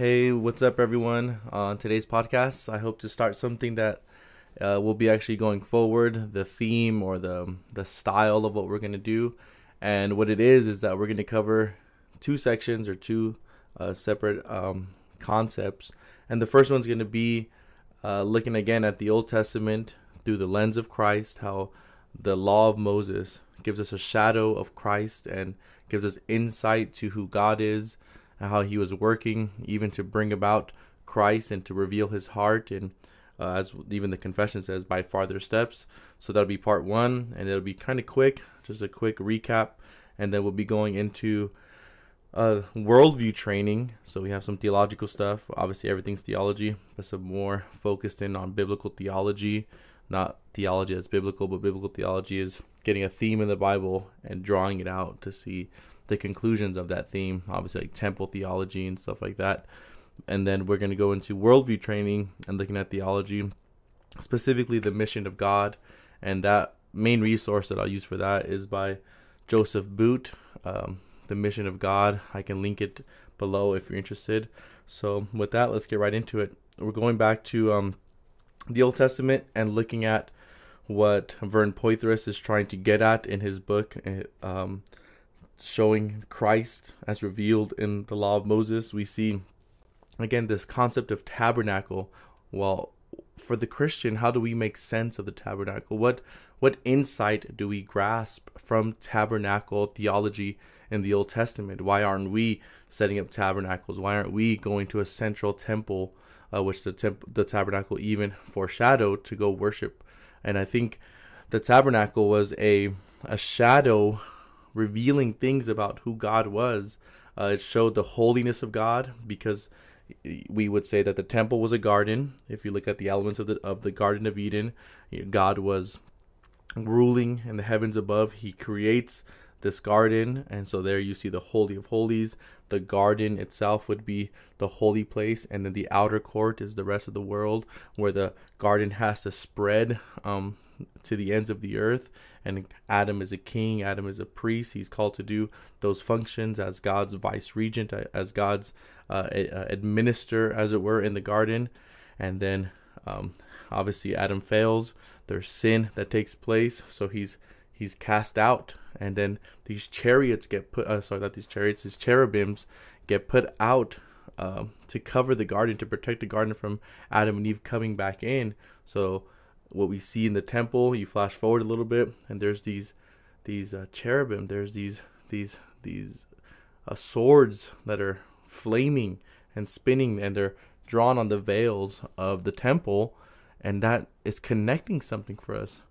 Hey, what's up, everyone? On today's podcast, I hope to start something that uh, will be actually going forward. The theme or the the style of what we're gonna do, and what it is is that we're gonna cover two sections or two uh, separate um, concepts. And the first one's gonna be uh, looking again at the Old Testament through the lens of Christ, how the law of Moses gives us a shadow of Christ and gives us insight to who God is how he was working even to bring about Christ and to reveal his heart. And uh, as even the confession says by farther steps. So that'll be part one and it'll be kind of quick just a quick recap. And then we'll be going into uh, worldview training. So we have some theological stuff. Obviously everything's theology but some more focused in on biblical theology. Not theology as biblical but biblical theology is getting a theme in the bible and drawing it out to see the conclusions of that theme, obviously like temple theology and stuff like that. And then we're going to go into worldview training and looking at theology, specifically the mission of God. And that main resource that I'll use for that is by Joseph Boot, um, The Mission of God. I can link it below if you're interested. So, with that, let's get right into it. We're going back to um, the Old Testament and looking at what Vern Poythress is trying to get at in his book, eh, um, showing Christ as revealed in the law of Moses. We see again this concept of tabernacle. Well, for the Christian, how do we make sense of the tabernacle? What what insight do we grasp from tabernacle theology in the Old Testament? Why aren't we setting up tabernacles? Why aren't we going to a central temple, uh, which the temp- the tabernacle even foreshadowed to go worship? And I think the tabernacle was a a shadow revealing things about who God was. Uh, it showed the holiness of God because we would say that the temple was a garden. If you look at the elements of the of the Garden of Eden, God was ruling in the heavens above. He creates this garden, and so there you see the holy of holies. The garden itself would be the holy place, and then the outer court is the rest of the world, where the garden has to spread um, to the ends of the earth. And Adam is a king, Adam is a priest. He's called to do those functions as God's vice regent, uh, as God's uh, administer, as it were, in the garden. And then um, obviously Adam fails. There's sin that takes place, so he's he's cast out, and then these chariots get put. Uh, sorry, not these chariots. These cherubims get put out uh, to cover the garden to protect the garden from Adam and Eve coming back in. So what we see in the temple. You flash forward a little bit, and there's these these uh, cherubim. There's these these these uh, swords that are flaming and spinning, and they're drawn on the veils of the temple, and that is connecting something for us,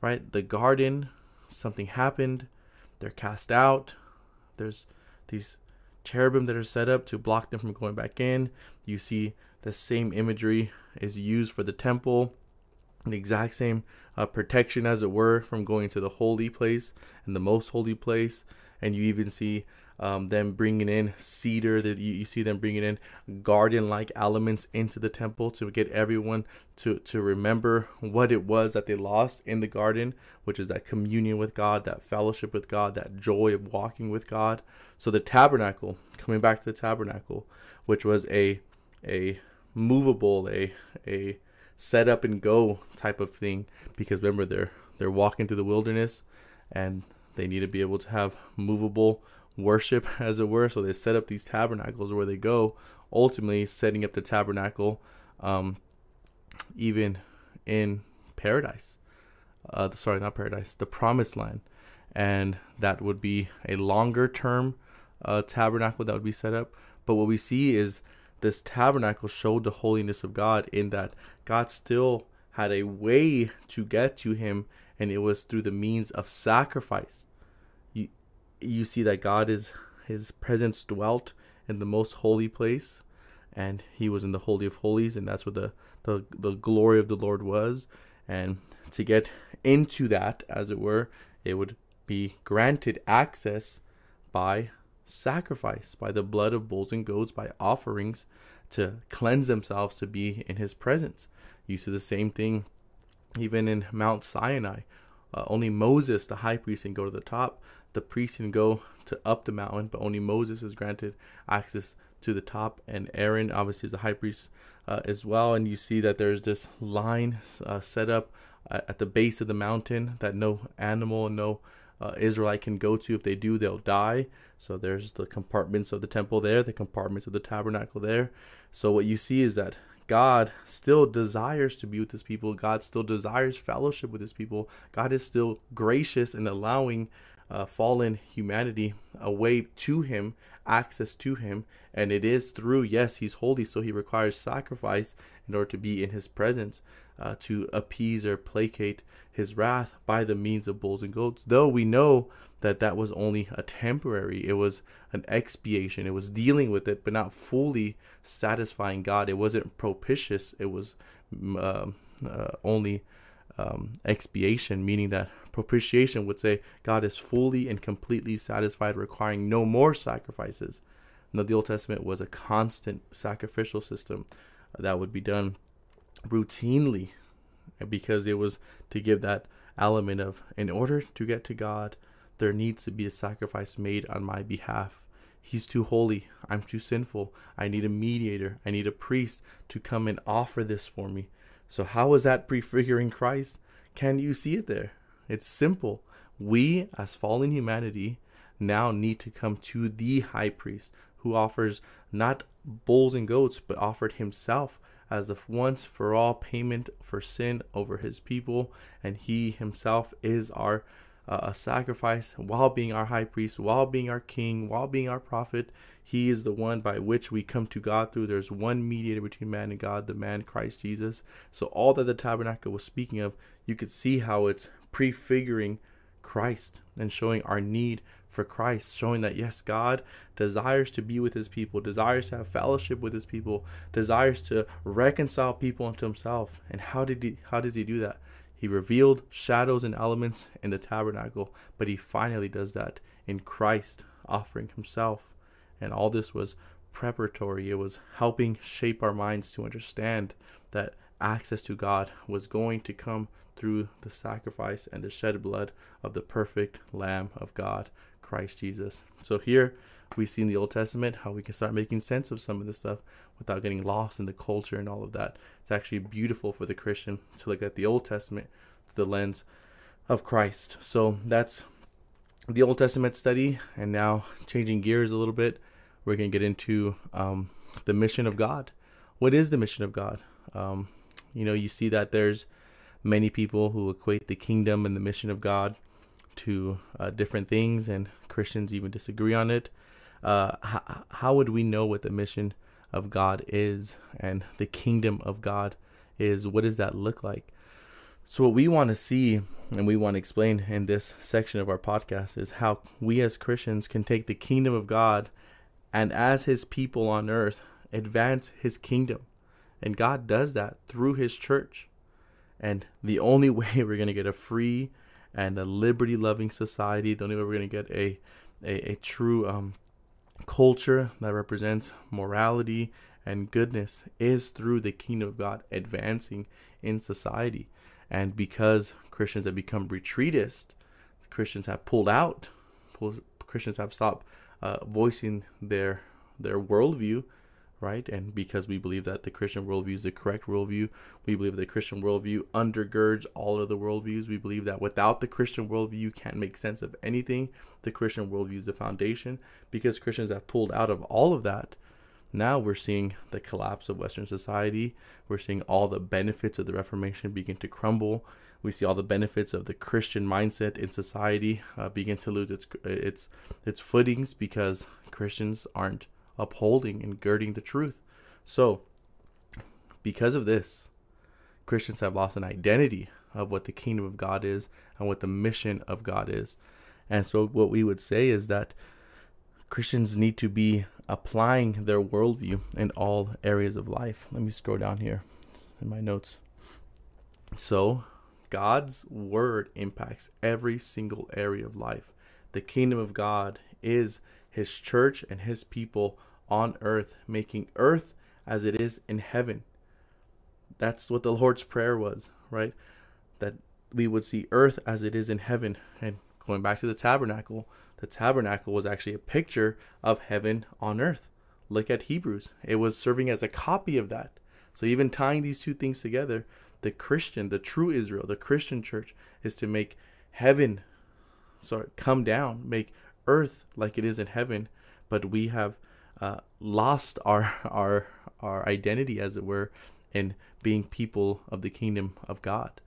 right? The garden, something happened. They're cast out. There's these cherubim that are set up to block them from going back in. You see the same imagery is used for the temple the exact same uh, protection, as it were, from going to the holy place and the most holy place. And you even see um, them bringing in cedar. That you, you see them bringing in garden-like elements into the temple to get everyone to to remember what it was that they lost in the garden, which is that communion with God, that fellowship with God, that joy of walking with God. So the tabernacle, coming back to the tabernacle, which was a a movable, a a set up and go type of thing. Because remember they're they're walking through the wilderness and they need to be able to have movable worship as it were. So they set up these tabernacles where they go ultimately setting up the tabernacle um, even in paradise. Uh, sorry not paradise the promised land. And that would be a longer term uh, tabernacle that would be set up. But what we see is this tabernacle showed the holiness of God in that God still had a way to get to him and it was through the means of sacrifice. You you see that God is his presence dwelt in the most holy place and he was in the holy of holies and that's where the the, the glory of the Lord was and to get into that as it were it would be granted access by sacrifice by the blood of bulls and goats, by offerings to cleanse themselves to be in his presence. You see the same thing even in Mount Sinai. Uh, only Moses, the high priest, can go to the top. The priest can go to up the mountain, but only Moses is granted access to the top, and Aaron obviously is a high priest uh, as well. And you see that there's this line uh, set up at the base of the mountain that no animal, no uh, Israelite can go to. If they do, they'll die. So there's the compartments of the temple there, the compartments of the tabernacle there. So what you see is that God still desires to be with his people. God still desires fellowship with his people. God is still gracious in allowing uh, fallen humanity a way to him, access to him. And it is through, yes, he's holy, so he requires sacrifice in order to be in his presence, uh, to appease or placate his wrath by the means of bulls and goats. Though we know that that was only a temporary, it was an expiation, it was dealing with it, but not fully satisfying God. It wasn't propitious, it was uh, uh, only um, expiation, meaning that propitiation would say God is fully and completely satisfied, requiring no more sacrifices. Now, the Old Testament was a constant sacrificial system that would be done routinely because it was to give that element of, in order to get to God, there needs to be a sacrifice made on my behalf. He's too holy. I'm too sinful. I need a mediator. I need a priest to come and offer this for me. So, how is that prefiguring Christ? Can you see it there? It's simple. We, as fallen humanity, now need to come to the high priest who offers not bulls and goats, but offered himself as the once for all payment for sin over his people. And he himself is our uh, a sacrifice while being our high priest, while being our king, while being our prophet. He is the one by which we come to God through. There's one mediator between man and God, the man Christ Jesus. So all that the tabernacle was speaking of, you could see how it's prefiguring Christ and showing our need for Christ, showing that yes, God desires to be with his people, desires to have fellowship with his people, desires to reconcile people unto himself. And how did he how does he do that? He revealed shadows and elements in the tabernacle, but he finally does that in Christ, offering himself. And all this was preparatory. It was helping shape our minds to understand that access to God was going to come through the sacrifice and the shed blood of the perfect Lamb of God, Christ Jesus. So here we see in the Old Testament how we can start making sense of some of this stuff without getting lost in the culture and all of that. It's actually beautiful for the Christian to look at the Old Testament through the lens of Christ. So that's the Old Testament study. And now, changing gears a little bit, we're going to get into um, the mission of God. What is the mission of God? Um, you know, you see that there's many people who equate the kingdom and the mission of God to uh, different things, and Christians even disagree on it. Uh, how, how would we know what the mission of God is and the kingdom of God is. What does that look like? So, what we want to see and we want to explain in this section of our podcast is how we as Christians can take the kingdom of God and, as His people on earth, advance His kingdom. And God does that through His church. And the only way we're going to get a free and a liberty loving society, the only way we're going to get a, a, a true um, culture that represents morality and goodness is through the kingdom of God advancing in society. And because Christians have become retreatist, Christians have pulled out, Christians have stopped uh, voicing their their worldview right? And because we believe that the Christian worldview is the correct worldview, we believe the Christian worldview undergirds all of the worldviews. We believe that without the Christian worldview, you can't make sense of anything. The Christian worldview is the foundation. Because Christians have pulled out of all of that, now we're seeing the collapse of Western society. We're seeing all the benefits of the Reformation begin to crumble. We see all the benefits of the Christian mindset in society uh, begin to lose its its its footings because Christians aren't upholding and girding the truth. So, because of this, Christians have lost an identity of what the kingdom of God is and what the mission of God is. And so, what we would say is that Christians need to be applying their worldview in all areas of life. Let me scroll down here in my notes. So, God's word impacts every single area of life. The kingdom of God is his church and his people on earth, making earth as it is in heaven. That's what the Lord's Prayer was, right? That we would see earth as it is in heaven. And going back to the tabernacle, the tabernacle was actually a picture of heaven on earth. look at Hebrews. It was serving as a copy of that. So even tying these two things together, the Christian, the true Israel, the Christian church is to make heaven sorry, come down, make earth like it is in heaven, but we have uh, lost our our our identity as it were in being people of the kingdom of God.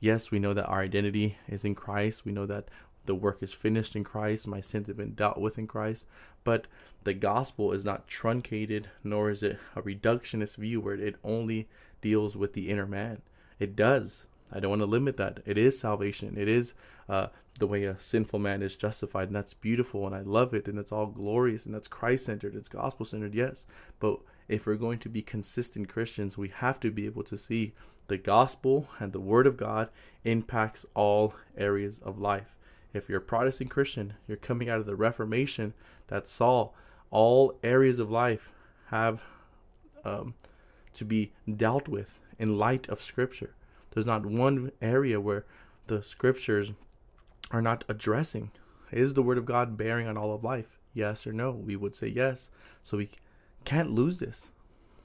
Yes, we know that our identity is in Christ. We know that the work is finished in Christ. My sins have been dealt with in Christ. But the gospel is not truncated, nor is it a reductionist view where it only deals with the inner man. It does. I don't want to limit that. It is salvation. It is uh, the way a sinful man is justified, and that's beautiful, and I love it, and it's all glorious, and that's Christ centered, it's gospel centered, yes. But if we're going to be consistent Christians, we have to be able to see the gospel and the word of God impacts all areas of life. If you're a Protestant Christian, you're coming out of the Reformation that saw all areas of life have um, to be dealt with in light of Scripture. There's not one area where the Scriptures are not addressing. Is the Word of God bearing on all of life? Yes or no? We would say yes. So we can't lose this.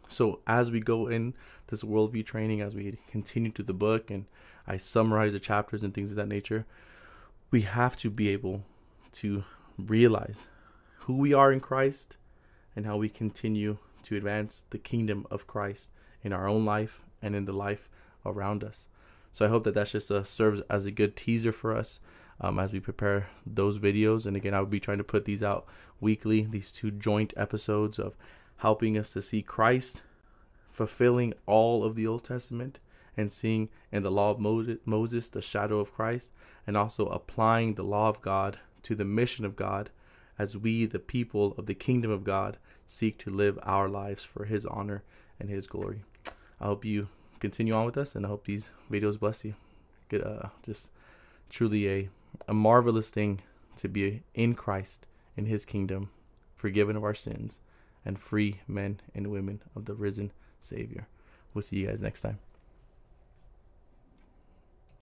So as we go in this worldview training, as we continue to the book and I summarize the chapters and things of that nature, we have to be able to realize who we are in Christ and how we continue to advance the kingdom of Christ in our own life and in the life around us. So I hope that that just uh, serves as a good teaser for us um, as we prepare those videos. And again, I will be trying to put these out weekly, these two joint episodes of helping us to see Christ fulfilling all of the Old Testament and seeing in the law of Moses the shadow of Christ, and also applying the law of God to the mission of God as we, the people of the kingdom of God, seek to live our lives for His honor and His glory. I hope you continue on with us, and I hope these videos bless you. Get uh, just truly a a marvelous thing to be in Christ in His kingdom, forgiven of our sins, and free men and women of the risen Savior. We'll see you guys next time.